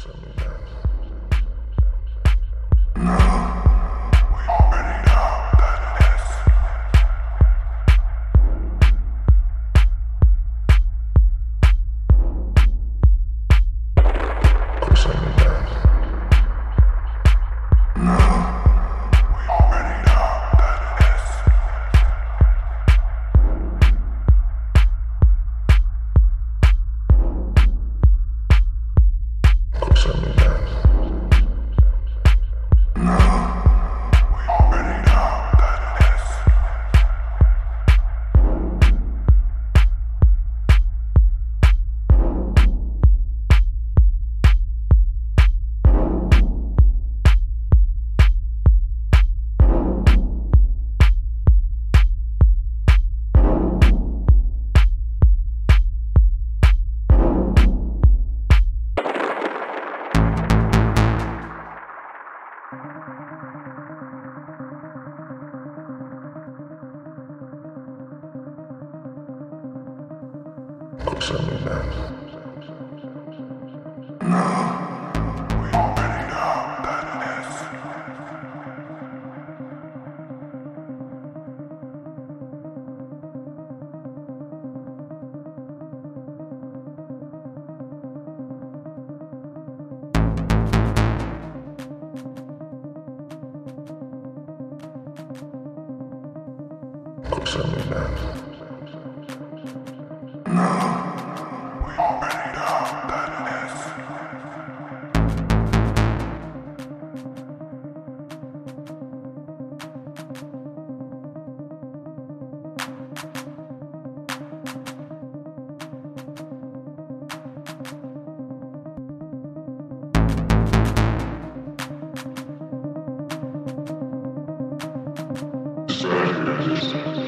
Show me that. We it is. That. Jesus.